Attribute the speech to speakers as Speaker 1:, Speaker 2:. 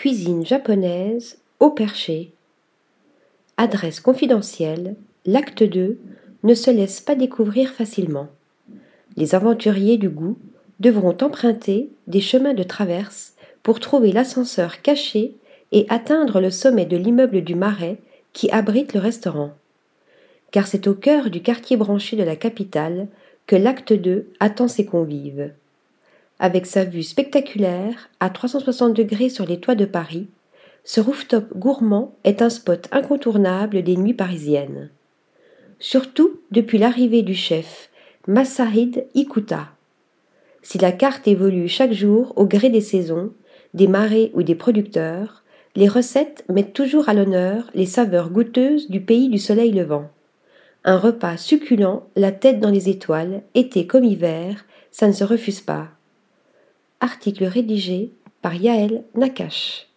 Speaker 1: Cuisine japonaise au perché. Adresse confidentielle, l'acte 2 ne se laisse pas découvrir facilement. Les aventuriers du goût devront emprunter des chemins de traverse pour trouver l'ascenseur caché et atteindre le sommet de l'immeuble du Marais qui abrite le restaurant. Car c'est au cœur du quartier branché de la capitale que l'acte 2 attend ses convives. Avec sa vue spectaculaire à 360 degrés sur les toits de Paris, ce rooftop gourmand est un spot incontournable des nuits parisiennes. Surtout depuis l'arrivée du chef Massahid Ikuta. Si la carte évolue chaque jour au gré des saisons, des marées ou des producteurs, les recettes mettent toujours à l'honneur les saveurs goûteuses du pays du soleil levant. Un repas succulent, la tête dans les étoiles, été comme hiver, ça ne se refuse pas. Article rédigé par Yaël Nakache.